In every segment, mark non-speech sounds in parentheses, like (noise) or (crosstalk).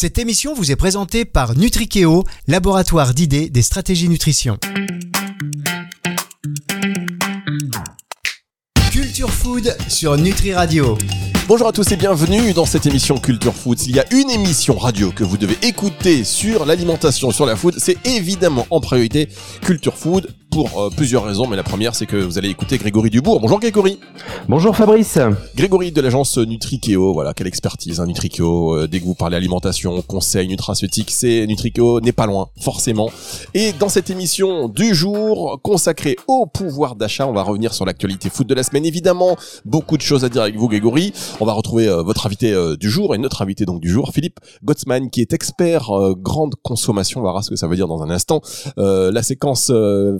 Cette émission vous est présentée par Nutrikeo, laboratoire d'idées des stratégies nutrition. Culture Food sur Nutri Radio. Bonjour à tous et bienvenue dans cette émission Culture Food. Il y a une émission radio que vous devez écouter sur l'alimentation, sur la food, c'est évidemment en priorité Culture Food pour euh, plusieurs raisons, mais la première c'est que vous allez écouter Grégory Dubourg. Bonjour Grégory. Bonjour Fabrice. Grégory de l'agence Nutrikeo, voilà, quelle expertise, hein, Nutrikeo. Euh, dès que vous parlez alimentation, conseil, nutraceutique, c'est Nutrikeo n'est pas loin, forcément. Et dans cette émission du jour consacrée au pouvoir d'achat, on va revenir sur l'actualité foot de la semaine. Évidemment, beaucoup de choses à dire avec vous Grégory. On va retrouver euh, votre invité du jour et notre invité donc du jour, Philippe Gottsman, qui est expert grande consommation. On verra ce que ça veut dire dans un instant. la séquence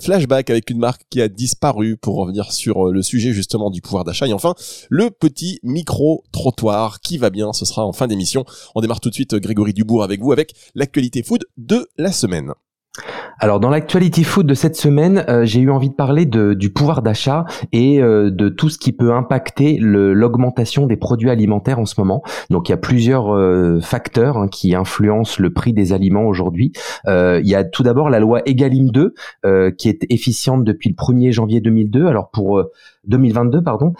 flash avec une marque qui a disparu pour revenir sur euh, le sujet justement du pouvoir d'achat. Et enfin, le petit micro-trottoir qui va bien, ce sera en fin d'émission. On démarre tout de suite Grégory Dubourg avec vous avec l'actualité food de la semaine. Alors dans l'actualité food de cette semaine, euh, j'ai eu envie de parler de, du pouvoir d'achat et euh, de tout ce qui peut impacter l'augmentation des produits alimentaires en ce moment. Donc il y a plusieurs euh, facteurs hein, qui influencent le prix des aliments aujourd'hui. il y a tout d'abord la loi Egalim 2 qui est efficiente depuis le 1er janvier 2002. Alors pour 2022 pardon.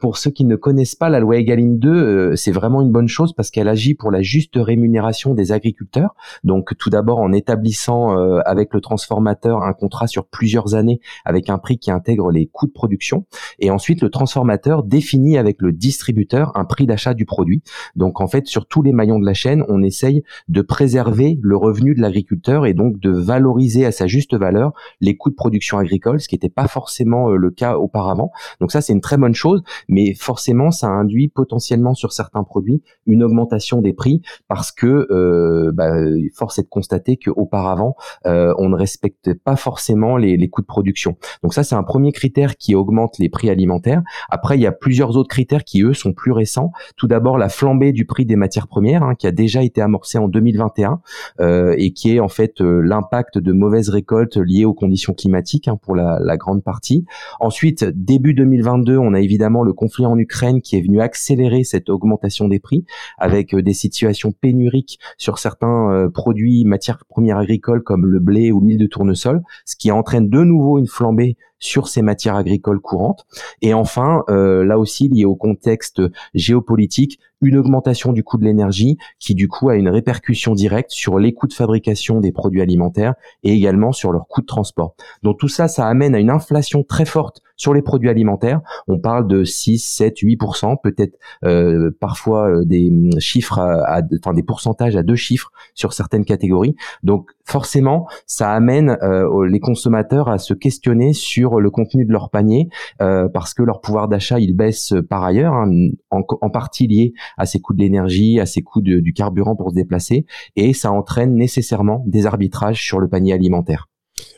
Pour ceux qui ne connaissent pas la loi Egalim 2, euh, c'est vraiment une bonne chose parce qu'elle agit pour la juste rémunération des agriculteurs. Donc tout d'abord en établissant euh, avec le transformateur un contrat sur plusieurs années avec un prix qui intègre les coûts de production et ensuite le transformateur définit avec le distributeur un prix d'achat du produit. Donc en fait sur tous les maillons de la chaîne, on essaye de préserver le revenu de l'agriculteur et donc de valoriser à sa juste valeur les coûts de production agricole, ce qui n'était pas forcément le cas auparavant. Donc ça, c'est une très bonne chose, mais forcément, ça induit potentiellement sur certains produits une augmentation des prix parce que euh, bah, force est de constater qu'auparavant, euh, on ne respectait pas forcément les, les coûts de production. Donc ça, c'est un premier critère qui augmente les prix alimentaires. Après, il y a plusieurs autres critères qui, eux, sont plus récents. Tout d'abord, la flambée du prix des matières premières, hein, qui a déjà été amorcée en 2021 euh, et qui est en fait euh, l'impact de mauvaises récoltes liées aux conditions climatiques hein, pour la, la grande partie. Ensuite, début 2022, on a évidemment le conflit en Ukraine qui est venu accélérer cette augmentation des prix avec euh, des situations pénuriques sur certains euh, produits matières premières agricoles comme le blé ou l'huile de tournesol, ce qui entraîne de nouveau une flambée sur ces matières agricoles courantes. Et enfin, euh, là aussi lié au contexte géopolitique, une augmentation du coût de l'énergie qui du coup a une répercussion directe sur les coûts de fabrication des produits alimentaires et également sur leurs coûts de transport. Donc tout ça, ça amène à une inflation très forte sur les produits alimentaires. On parle de 6, 7, 8%, peut-être euh, parfois euh, des chiffres, à, enfin des pourcentages à deux chiffres sur certaines catégories. Donc forcément, ça amène euh, les consommateurs à se questionner sur le contenu de leur panier parce que leur pouvoir d'achat il baisse par ailleurs, hein, en, en, partie lié à ces coûts de l'énergie, à ces coûts de, du carburant pour se déplacer, et ça entraîne nécessairement des arbitrages sur le panier alimentaire.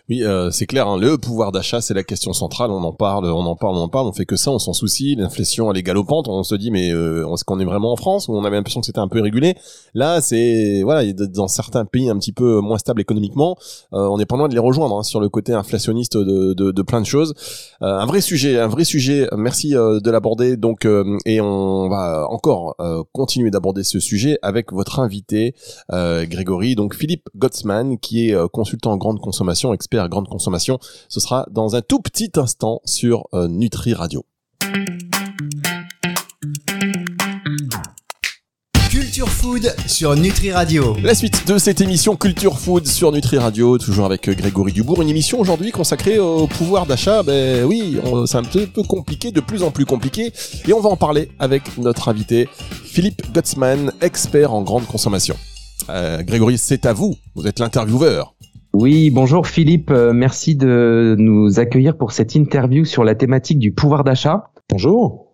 Oui, euh, c'est clair. Hein. le pouvoir d'achat, c'est la question centrale. On en parle, on en parle, on en parle. On fait que ça, on s'en soucie. L'inflation, elle est galopante. On se dit, mais euh, est-ce qu'on est vraiment en France? Où on avait l'impression que c'était un peu régulé? Là, c'est voilà, dans certains pays un petit peu moins stables économiquement, euh, on n'est pas loin de les rejoindre hein, sur le côté inflationniste de, de, de plein de choses. Euh, un vrai sujet, un vrai sujet. Merci euh, de l'aborder. Donc, et on va encore continuer d'aborder ce sujet avec votre invité Grégory, donc Philippe Gottsman, qui est consultant en grande consommation, expert grande consommation. Ce sera dans un tout petit instant sur euh, Nutri Radio. Culture Food sur Nutri Radio. La suite de cette émission Culture Food sur Nutri Radio, toujours avec Grégory Dubourg. Une émission aujourd'hui consacrée au pouvoir d'achat. Ben oui, c'est un peu, peu compliqué, de plus en plus compliqué. Et on va en parler avec notre invité Philippe Gutzmann, expert en grande consommation. Euh, Grégory, c'est à vous. Vous êtes l'intervieweur. Oui, bonjour Philippe, euh, merci de nous accueillir pour cette interview sur la thématique du pouvoir d'achat. Bonjour.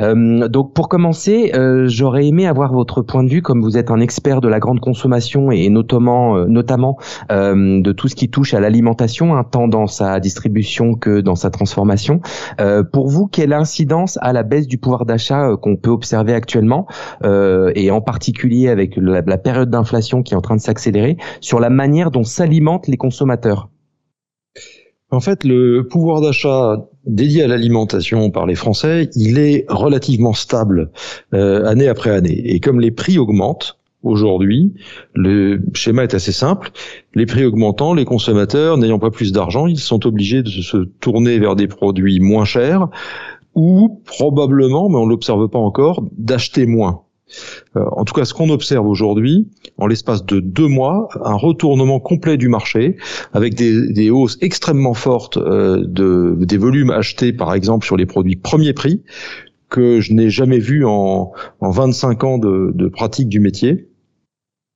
Euh, donc pour commencer, euh, j'aurais aimé avoir votre point de vue, comme vous êtes un expert de la grande consommation et notamment, euh, notamment de tout ce qui touche à l'alimentation, hein, tant dans sa distribution que dans sa transformation. pour vous, quelle incidence à la baisse du pouvoir d'achat qu'on peut observer actuellement, et en particulier avec la période d'inflation qui est en train de s'accélérer, sur la manière dont s'alimentent les consommateurs? En fait, le pouvoir d'achat dédié à l'alimentation par les Français, il est relativement stable euh, année après année. Et comme les prix augmentent, aujourd'hui, le schéma est assez simple. Les prix augmentant, les consommateurs n'ayant pas plus d'argent, ils sont obligés de se tourner vers des produits moins chers ou probablement, mais on ne l'observe pas encore, d'acheter moins. Euh, en tout cas, ce qu'on observe aujourd'hui, en l'espace de deux mois, un retournement complet du marché avec des, hausses extrêmement fortes euh, de, des volumes achetés, par exemple, sur les produits premier prix, que je n'ai jamais vu en, en 25 ans de pratique du métier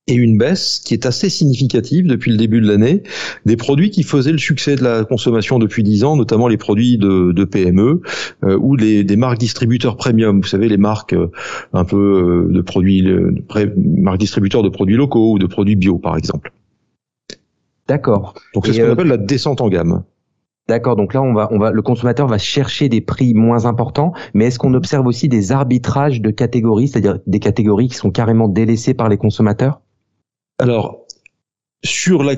et une baisse qui est assez significative depuis le début de l'année des produits qui faisaient le succès de la consommation depuis 10 ans, notamment les produits de, de PME euh, ou les, des marques distributeurs premium. Vous savez, les marques euh, un peu euh, de produits, marques distributeurs de produits locaux ou de produits bio, par exemple. D'accord. Donc c'est ce qu'on appelle la descente en gamme. D'accord, donc là on va, on va, le consommateur va chercher des prix moins importants, mais est-ce qu'on observe aussi des arbitrages de catégories, c'est-à-dire des catégories qui sont carrément délaissées par les consommateurs? Alors, sur la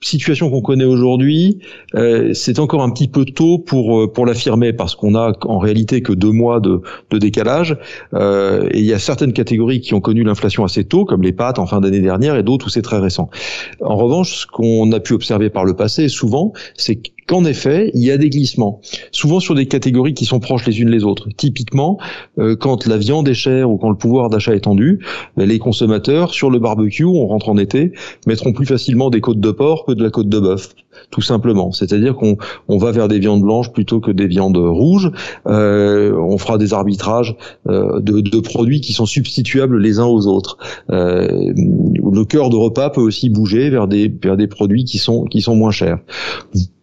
situation qu'on connaît aujourd'hui, euh, c'est encore un petit peu tôt pour euh, pour l'affirmer parce qu'on a en réalité que deux mois de, décalage euh, et il y a certaines catégories qui ont connu l'inflation assez tôt comme les pâtes en fin d'année dernière et d'autres où c'est très récent. En revanche, ce qu'on a pu observer par le passé souvent, c'est qu'en effet, il y a des glissements, souvent sur des catégories qui sont proches les unes les autres. Typiquement, euh, quand la viande est chère ou quand le pouvoir d'achat est tendu, ben, les consommateurs, sur le barbecue, on rentre en été, mettront plus facilement des côtes de porc que de la côte de bœuf tout simplement. C'est-à-dire qu'on on va vers des viandes blanches plutôt que des viandes rouges. Euh, on fera des arbitrages euh, de, de, produits qui sont substituables les uns aux autres. Euh, le cœur de repas peut aussi bouger vers des vers des produits qui sont qui sont moins chers.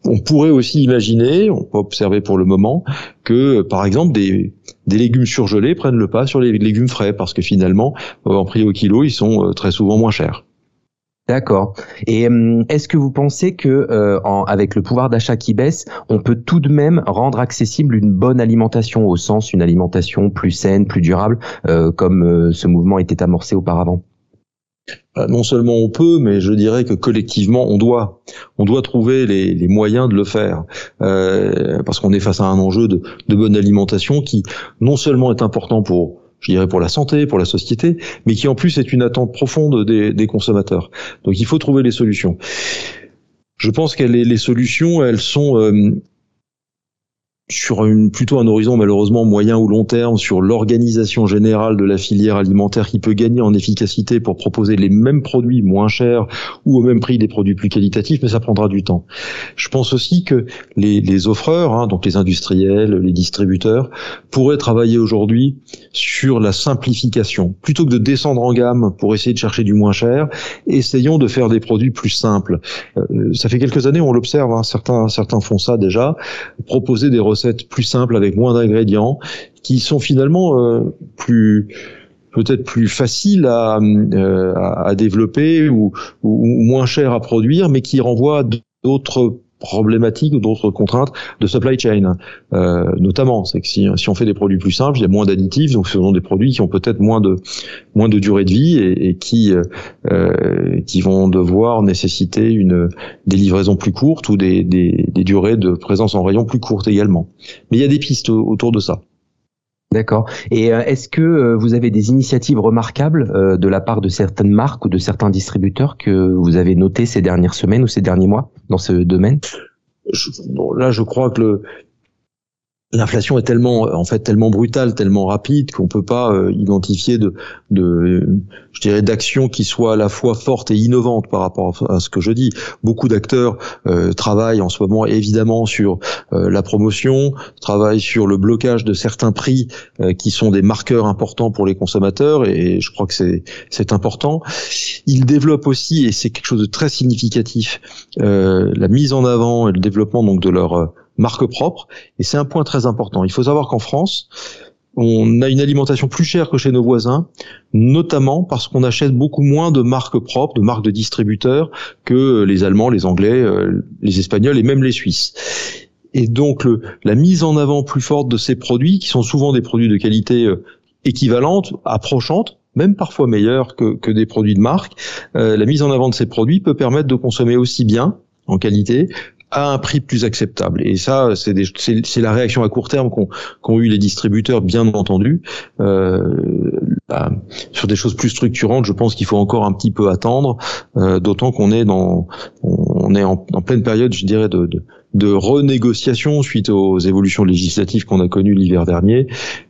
On pourrait aussi imaginer, on peut observer pour le moment, que par exemple des, légumes surgelés prennent le pas sur les légumes frais parce que finalement, en prix au kilo, ils sont euh, très souvent moins chers. D'accord. Et hum, est-ce que vous pensez que euh, avec le pouvoir d'achat qui baisse, on peut tout de même rendre accessible une bonne alimentation au sens une alimentation plus saine, plus durable, euh, comme euh, ce mouvement était amorcé auparavant? Non seulement on peut, mais je dirais que collectivement on doit, on doit trouver les, moyens de le faire, parce qu'on est face à un enjeu de, bonne alimentation qui non seulement est important pour je dirais pour la santé, pour la société, mais qui en plus est une attente profonde des, des consommateurs. Donc il faut trouver les solutions. Je pense que les, les solutions, elles sont euh, sur une, plutôt un horizon malheureusement moyen ou long terme sur l'organisation générale de la filière alimentaire qui peut gagner en efficacité pour proposer les mêmes produits moins chers ou au même prix des produits plus qualitatifs, mais ça prendra du temps. Je pense aussi que les, offreurs, hein, donc les industriels, les distributeurs, pourraient travailler aujourd'hui sur la simplification. Plutôt que de descendre en gamme pour essayer de chercher du moins cher, essayons de faire des produits plus simples. Euh, ça fait quelques années, on l'observe, hein, certains, certains font ça déjà, proposer des recettes plus simple avec moins d'ingrédients, qui sont finalement euh, plus peut-être plus faciles à, euh, à, développer ou, moins chers à produire, mais qui renvoient d'autres problématiques ou d'autres contraintes de supply chain, euh, notamment. C'est que si, si, on fait des produits plus simples, il y a moins d'additifs, donc ce sont des produits qui ont peut-être moins de moins de durée de vie et, et qui euh, qui vont devoir nécessiter une des livraisons plus courtes ou des, des, des durées de présence en rayon plus courtes également. Mais il y a des pistes autour de ça. D'accord. Et euh, est-ce que euh, vous avez des initiatives remarquables euh, de la part de certaines marques ou de certains distributeurs que vous avez notées ces dernières semaines ou ces derniers mois dans ce domaine? Là, je crois que le, l'inflation est tellement en fait tellement brutale, tellement rapide qu'on peut pas euh, identifier de, de je dirais d'actions qui soient à la fois fortes et innovantes par rapport à ce que je dis. Beaucoup d'acteurs euh, travaillent en ce moment évidemment sur euh, la promotion, travaillent sur le blocage de certains prix qui sont des marqueurs importants pour les consommateurs et je crois que c'est c'est important. Ils développent aussi et c'est quelque chose de très significatif la mise en avant et le développement donc de leur marque propre. Et c'est un point très important. Il faut savoir qu'en France, on a une alimentation plus chère que chez nos voisins, notamment parce qu'on achète beaucoup moins de marques propres, de marques de distributeurs que les Allemands, les Anglais, euh, les Espagnols et même les Suisses. Et donc la mise en avant plus forte de ces produits, qui sont souvent des produits de qualité euh, équivalente, approchante, même parfois meilleure que, que des produits de marque, euh, la mise en avant de ces produits peut permettre de consommer aussi bien en qualité à un prix plus acceptable. Et ça, c'est la réaction à court terme qu'ont eu les distributeurs, bien entendu. Euh, bah, sur des choses plus structurantes, je pense qu'il faut encore un petit peu attendre, euh, d'autant qu'on est dans, on est en, pleine période, je dirais, de, de, de renégociation suite aux évolutions législatives qu'on a connues l'hiver dernier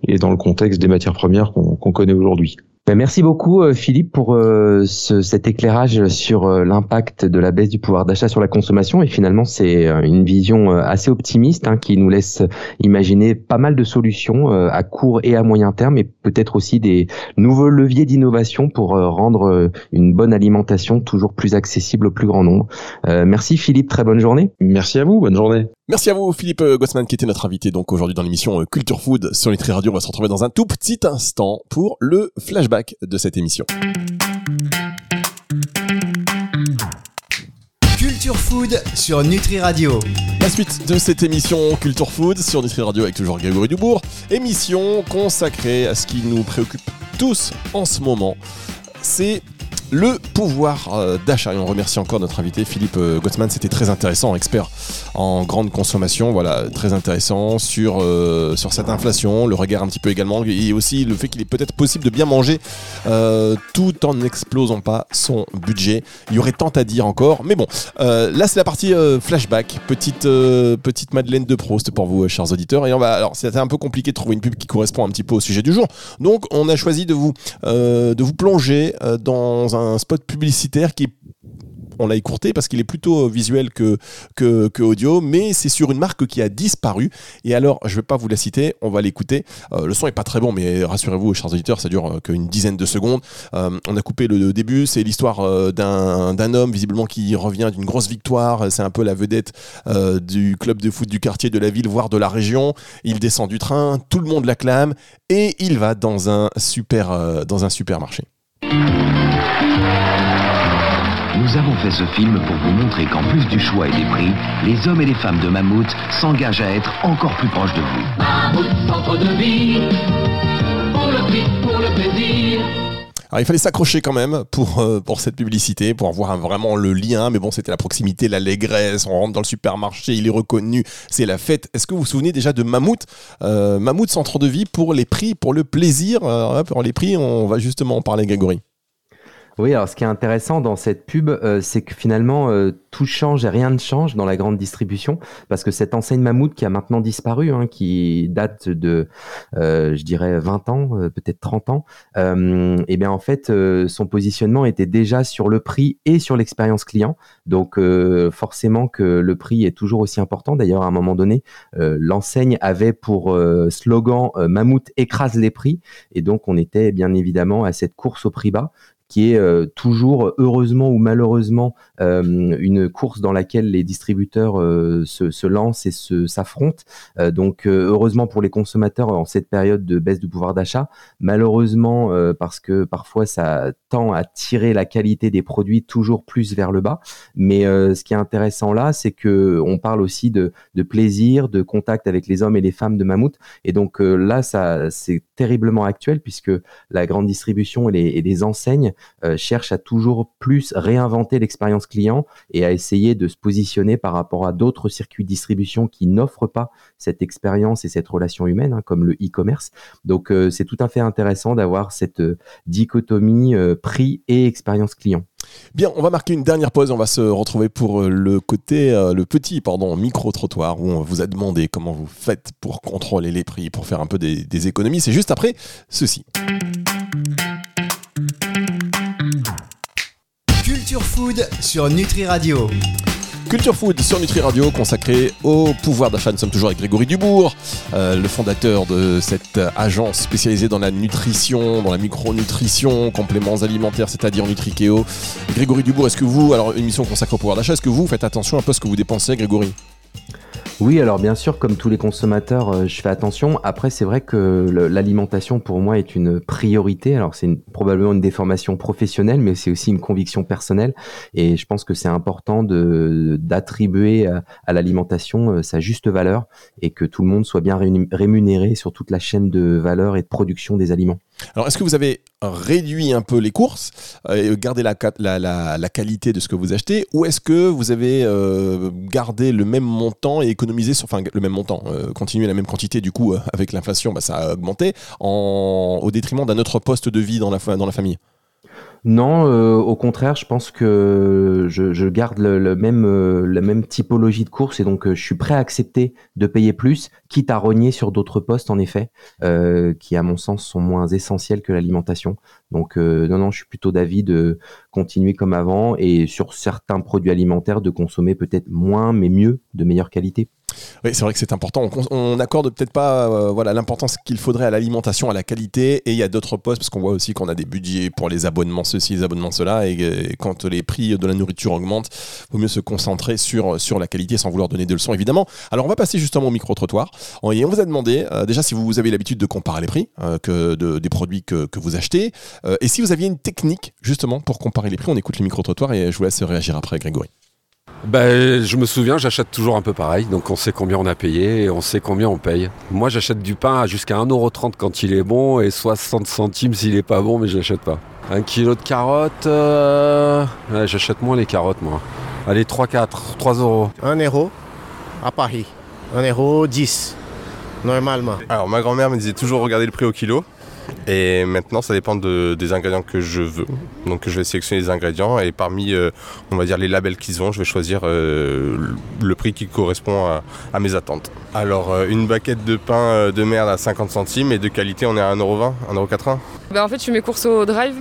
et dans le contexte des matières premières qu'on connaît aujourd'hui. Ben, merci beaucoup euh, Philippe pour euh, ce, cet éclairage sur euh, l'impact de la baisse du pouvoir d'achat sur la consommation et finalement c'est une vision assez optimiste hein, qui nous laisse imaginer pas mal de solutions à court et à moyen terme et peut-être aussi des nouveaux leviers d'innovation pour rendre une bonne alimentation toujours plus accessible au plus grand nombre. merci Philippe, très bonne journée. Merci à vous, bonne journée. Merci à vous Philippe Gossman qui était notre invité donc aujourd'hui dans l'émission Culture Food sur Nutri Radio. On va se retrouver dans un tout petit instant pour le flashback de cette émission. Culture Food sur Nutri Radio. La suite de cette émission Culture Food sur Nutri Radio avec toujours Grégory Dubourg. Émission consacrée à ce qui nous préoccupe tous en ce moment. C'est le pouvoir euh, d'achat. Et on remercie encore notre invité Philippe euh, Gottsman, c'était très intéressant, expert en grande consommation, voilà, très intéressant sur, euh, sur cette inflation, le regard un petit peu également, et aussi le fait qu'il est peut-être possible de bien manger tout en n'explosant pas son budget. Il y aurait tant à dire encore, mais bon, là c'est la partie flashback, petite, petite Madeleine de Proust pour vous, chers auditeurs, et on va, alors c'était un peu compliqué de trouver une pub qui correspond un petit peu au sujet du jour, donc on a choisi de vous, de vous plonger dans un un spot publicitaire qui on l'a écourté parce qu'il est plutôt visuel que, audio, mais c'est sur une marque qui a disparu. Et alors, je vais pas vous la citer, on va l'écouter. Euh, le son est pas très bon, mais rassurez-vous, chers auditeurs, ça dure euh, qu'une dizaine de secondes. Euh, on a coupé le début, c'est l'histoire d'un homme visiblement qui revient d'une grosse victoire. C'est un peu la vedette du club de foot du quartier, de la ville, voire de la région. Il descend du train, tout le monde l'acclame et il va dans un super, dans un supermarché. Nous avons fait ce film pour vous montrer qu'en plus du choix et des prix, les hommes et les femmes de Mammouth s'engagent à être encore plus proches de vous. Mammouth, centre de vie, pour le prix, pour le plaisir. Alors il fallait s'accrocher quand même pour, euh, pour cette publicité, pour voir vraiment le lien, mais bon c'était la proximité, l'allégresse, on rentre dans le supermarché, il est reconnu, c'est la fête. Est-ce que vous vous souvenez déjà de Mammouth euh, Mammouth centre de vie pour les prix, pour le plaisir, euh, pour les prix, on va justement en parler Grégory. Oui, alors ce qui est intéressant dans cette pub, euh, c'est que finalement euh, tout change et rien ne change dans la grande distribution, parce que cette enseigne Mammouth qui a maintenant disparu, hein, qui date de, euh, je dirais, 20 ans, peut-être 30 ans, et eh bien en fait, son positionnement était déjà sur le prix et sur l'expérience client. Donc forcément que le prix est toujours aussi important. D'ailleurs, à un moment donné, l'enseigne avait pour slogan Mammouth écrase les prix, et donc on était bien évidemment à cette course au prix bas qui est euh, toujours, heureusement ou malheureusement, euh, une course dans laquelle les distributeurs euh, se, lancent et s'affrontent. donc, heureusement pour les consommateurs en cette période de baisse du pouvoir d'achat, malheureusement parce que parfois ça tend à tirer la qualité des produits toujours plus vers le bas. Mais ce qui est intéressant là, c'est que on parle aussi de, plaisir, de contact avec les hommes et les femmes de Mammouth. Et donc là, ça c'est terriblement actuel puisque la grande distribution et les enseignes euh, cherche à toujours plus réinventer l'expérience client et à essayer de se positionner par rapport à d'autres circuits de distribution qui n'offrent pas cette expérience et cette relation humaine, hein, comme le e-commerce. Donc euh, c'est tout à fait intéressant d'avoir cette euh, dichotomie prix et expérience client. Bien, on va marquer une dernière pause. On va se retrouver pour le côté, le petit, pardon, micro-trottoir où on vous a demandé comment vous faites pour contrôler les prix, pour faire un peu des, des économies. C'est juste après ceci. Food sur Nutri Radio. Culture Food sur Nutri Radio consacré au pouvoir d'achat. Nous sommes toujours avec Grégory Dubourg, euh, le fondateur de cette agence spécialisée dans la nutrition, dans la micronutrition, compléments alimentaires, c'est-à-dire Nutrikeo. Grégory Dubourg, est-ce que vous, alors une mission consacrée au pouvoir d'achat, est-ce que vous faites attention un peu à ce que vous dépensez, Grégory? Oui, alors bien sûr, comme tous les consommateurs, euh, je fais attention. Après, c'est vrai que l'alimentation pour moi est une priorité. Alors c'est probablement une déformation professionnelle, mais c'est aussi une conviction personnelle. Et je pense que c'est important d'attribuer à, à l'alimentation euh, sa juste valeur et que tout le monde soit bien rémunéré sur toute la chaîne de valeur et de production des aliments. Alors, est-ce que vous avez réduit un peu les courses euh, et gardé la, qualité de ce que vous achetez ou est-ce que vous avez euh, gardé le même montant et économisé sur, le même montant, euh, continué la même quantité, du coup, euh, avec l'inflation, bah, ça a augmenté en, au détriment d'un autre poste de vie dans la, famille Non, euh, au contraire, je pense que je, garde le, même, la même typologie de course et donc je suis prêt à accepter de payer plus, quitte à rogner sur d'autres postes en effet, qui à mon sens sont moins essentiels que l'alimentation. Donc non, non, je suis plutôt d'avis de continuer comme avant et sur certains produits alimentaires de consommer peut-être moins mais mieux, de meilleure qualité. Oui, c'est vrai que c'est important. On, on accorde peut-être pas euh, voilà l'importance qu'il faudrait à l'alimentation, à la qualité, et il y a d'autres postes parce qu'on voit aussi qu'on a des budgets pour les abonnements ceci, les abonnements cela, et, quand les prix de la nourriture augmentent, vaut mieux se concentrer sur la qualité sans vouloir donner de leçons évidemment. Alors on va passer justement au micro trottoir. On, vous a demandé euh, déjà si vous avez l'habitude de comparer les prix euh, des produits que, vous achetez, et si vous aviez une technique justement pour comparer les prix. On écoute le micro trottoir et je vous laisse réagir après, Grégory. Ben, je me souviens, j'achète toujours un peu pareil, donc on sait combien on a payé et on sait combien on paye. Moi, j'achète du pain à jusqu'à 1,30€ quand il est bon et 60 centimes s'il est pas bon, mais je l'achète pas. Un kilo de carottes, euh, ouais, j'achète moins les carottes, moi. Allez, 3, 4, 3 euros. 1 euro à Paris. 1 euro 10, normalement. Alors ma grand-mère me disait toujours regarder le prix au kilo. Et maintenant ça dépend de- des ingrédients que je veux. Donc je vais sélectionner les ingrédients et parmi euh, on va dire les labels qu'ils ont, je vais choisir euh, le- prix qui correspond à, mes attentes. Alors euh, une baguette de pain de merde à 50 centimes et de qualité on est à 1,20€, 1,80€. Bah, en fait, je fais mes courses au drive.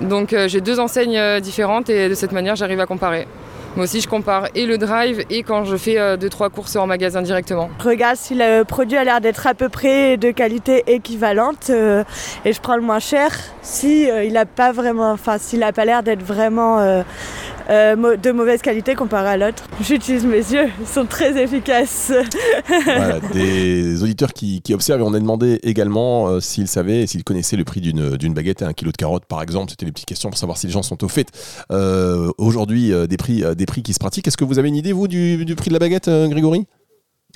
Donc j'ai deux enseignes différentes et de cette manière, j'arrive à comparer. Moi aussi, je compare et le drive et quand je fais euh, deux trois courses en magasin directement. Je regarde si le produit a l'air d'être à peu près de qualité équivalente euh, et je prends le moins cher si euh, il a pas vraiment, enfin s'il a pas l'air d'être vraiment euh, de mauvaise qualité comparé à l'autre. J'utilise mes yeux, ils sont très efficaces. Voilà, (laughs) des auditeurs qui, qui observent et on a demandé également euh, s'ils savaient et s'ils connaissaient le prix d'une baguette et un kilo de carottes par exemple. C'était des petites questions pour savoir si les gens sont au fait euh, aujourd'hui des, prix, des prix qui se pratiquent. Est-ce que vous avez une idée vous du, du prix de la baguette Grégory?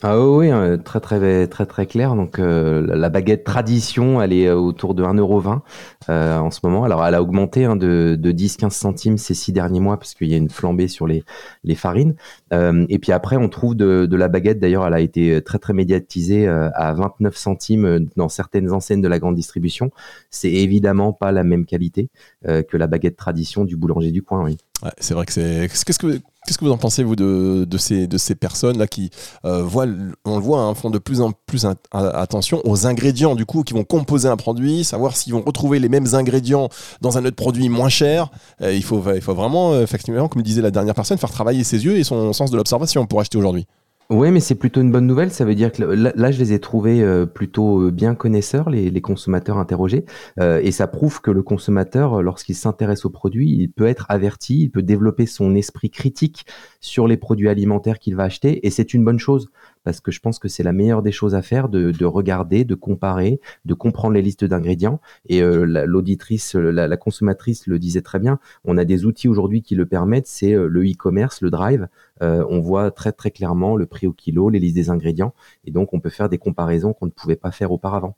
Ah oui, euh, très très très très clair. Donc euh, la- la baguette tradition, elle est euh, autour de 1,20€ euh, en ce moment. Alors elle a augmenté hein, de, de 10-15 centimes ces six derniers mois parce qu'il y a une flambée sur les, les farines. Euh, et puis après, on trouve de, la baguette, d'ailleurs, elle a été très très médiatisée euh, à 29 centimes euh, dans certaines enseignes de la grande distribution. C'est évidemment pas la même qualité que la baguette tradition du boulanger du coin. Oui. C'est vrai que c'est. Qu'est-ce que qu'est-ce que vous en pensez vous de, de ces de ces personnes là qui voient, on le voit, hein, font de plus en plus attention aux ingrédients du coup qui vont composer un produit, savoir s'ils vont retrouver les mêmes ingrédients dans un autre produit moins cher. Il faut il faut vraiment effectivement, comme disait la dernière personne, faire travailler ses yeux et son de l'observation pour acheter aujourd'hui. Oui, mais c'est plutôt une bonne nouvelle. Ça veut dire que là, je les ai trouvés euh, plutôt euh, bien connaisseurs, les, consommateurs interrogés. Euh, et ça prouve que le consommateur, lorsqu'il s'intéresse au produit, il peut être averti, il peut développer son esprit critique sur les produits alimentaires qu'il va acheter. Et c'est une bonne chose, parce que je pense que c'est la meilleure des choses à faire, de, de regarder, de comparer, de comprendre les listes d'ingrédients. Et euh, la- l'auditrice, la, la consommatrice le disait très bien, on a des outils aujourd'hui qui le permettent, c'est euh, le e-commerce, le drive. Euh, on voit très très clairement le prix au kilo, les listes des ingrédients, et donc on peut faire des comparaisons qu'on ne pouvait pas faire auparavant.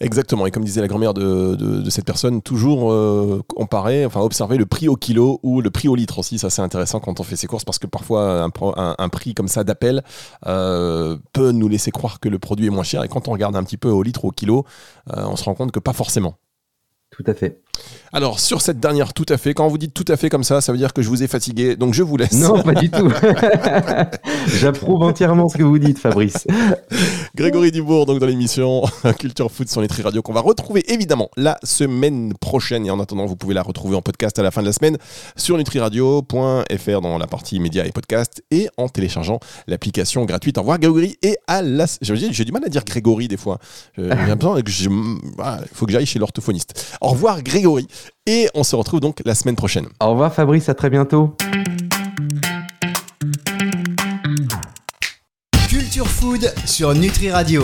Exactement. Et comme disait la grand-mère de, cette personne, toujours euh, comparer, enfin observer le prix au kilo ou le prix au litre aussi. Ça, c'est intéressant quand on fait ses courses parce que parfois un prix comme ça d'appel euh, peut nous laisser croire que le produit est moins cher. Et quand on regarde un petit peu au litre ou au kilo, euh, on se rend compte que pas forcément. Tout à fait. Alors, sur cette dernière tout à fait, quand vous dites tout à fait comme ça, ça veut dire que je vous ai fatigué. Donc, je vous laisse. Non, pas du tout. (laughs) J'approuve entièrement ce que vous dites, Fabrice. (laughs) Grégory Dubourg, donc dans l'émission (laughs) Culture Foot sur Nutri Radio, qu'on va retrouver évidemment la semaine prochaine. Et en attendant, vous pouvez la retrouver en podcast à la fin de la semaine sur nutriradio.fr dans la partie médias et podcasts et en téléchargeant l'application gratuite. Au revoir Grégory et à la. J'ai du mal à dire Grégory des fois. Euh, J'ai l'impression que je- voilà, il faut que j'aille chez l'orthophoniste. Au revoir Grégory et on se retrouve donc la semaine prochaine. Au revoir, Fabrice. À très bientôt. Culture Food sur Nutri Radio.